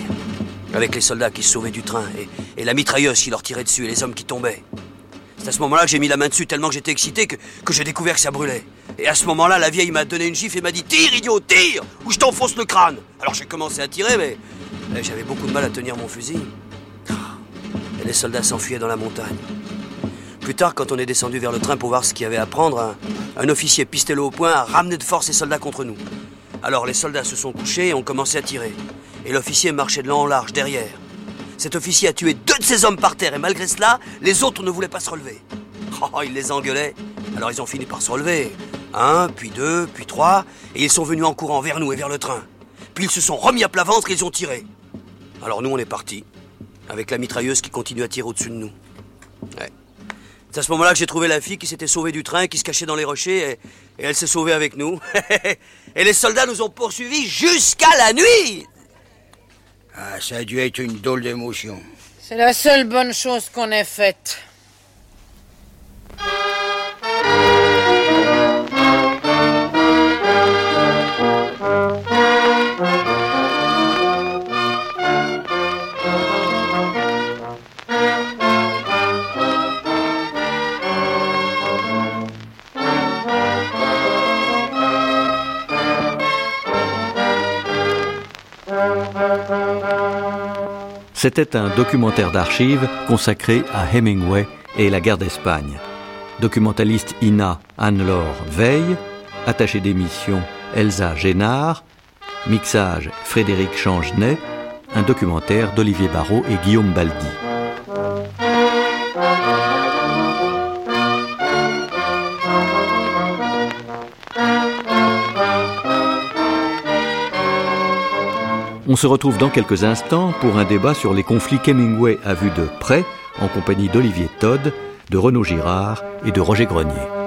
Avec les soldats qui se sauvaient du train et, la mitrailleuse qui leur tirait dessus et les hommes qui tombaient. C'est à ce moment-là que j'ai mis la main dessus tellement que j'étais excité que, j'ai découvert que ça brûlait. Et à ce moment-là, la vieille m'a donné une gifle et m'a dit Tire, idiot, tire Ou je t'enfonce le crâne Alors j'ai commencé à tirer, mais, j'avais beaucoup de mal à tenir mon fusil. Et les soldats s'enfuyaient dans la montagne. Plus tard, quand on est descendu vers le train pour voir ce qu'il y avait à prendre, un, officier pistolet au poing a ramené de force ses soldats contre nous. Alors les soldats se sont couchés et ont commencé à tirer. Et l'officier marchait de long en large derrière. Cet officier a tué deux de ses hommes par terre et malgré cela, les autres ne voulaient pas se relever. Oh, il les engueulait. Alors ils ont fini par se relever. Un, puis deux, puis trois, et ils sont venus en courant vers nous et vers le train. Puis ils se sont remis à plat ventre et ils ont tiré. Alors nous, on est partis, avec la mitrailleuse qui continue à tirer au-dessus de nous. Ouais. C'est à ce moment-là que j'ai trouvé la fille qui s'était sauvée du train, qui se cachait dans les rochers, et, et elle s'est sauvée avec nous. et les soldats nous ont poursuivis jusqu'à la nuit. Ah, ça a dû être une drôle d'émotion. C'est la seule bonne chose qu'on ait faite. C'était un documentaire d'archives consacré à Hemingway et la guerre d'Espagne. Documentaliste Ina Anne-Laure Veille, attachée d'émission Elsa Génard, mixage Frédéric Changenet, un documentaire d'Olivier Barrault et Guillaume Baldi. On se retrouve dans quelques instants pour un débat sur les conflits qu'Hemingway a vus de près en compagnie d'Olivier Todd, de Renaud Girard et de Roger Grenier.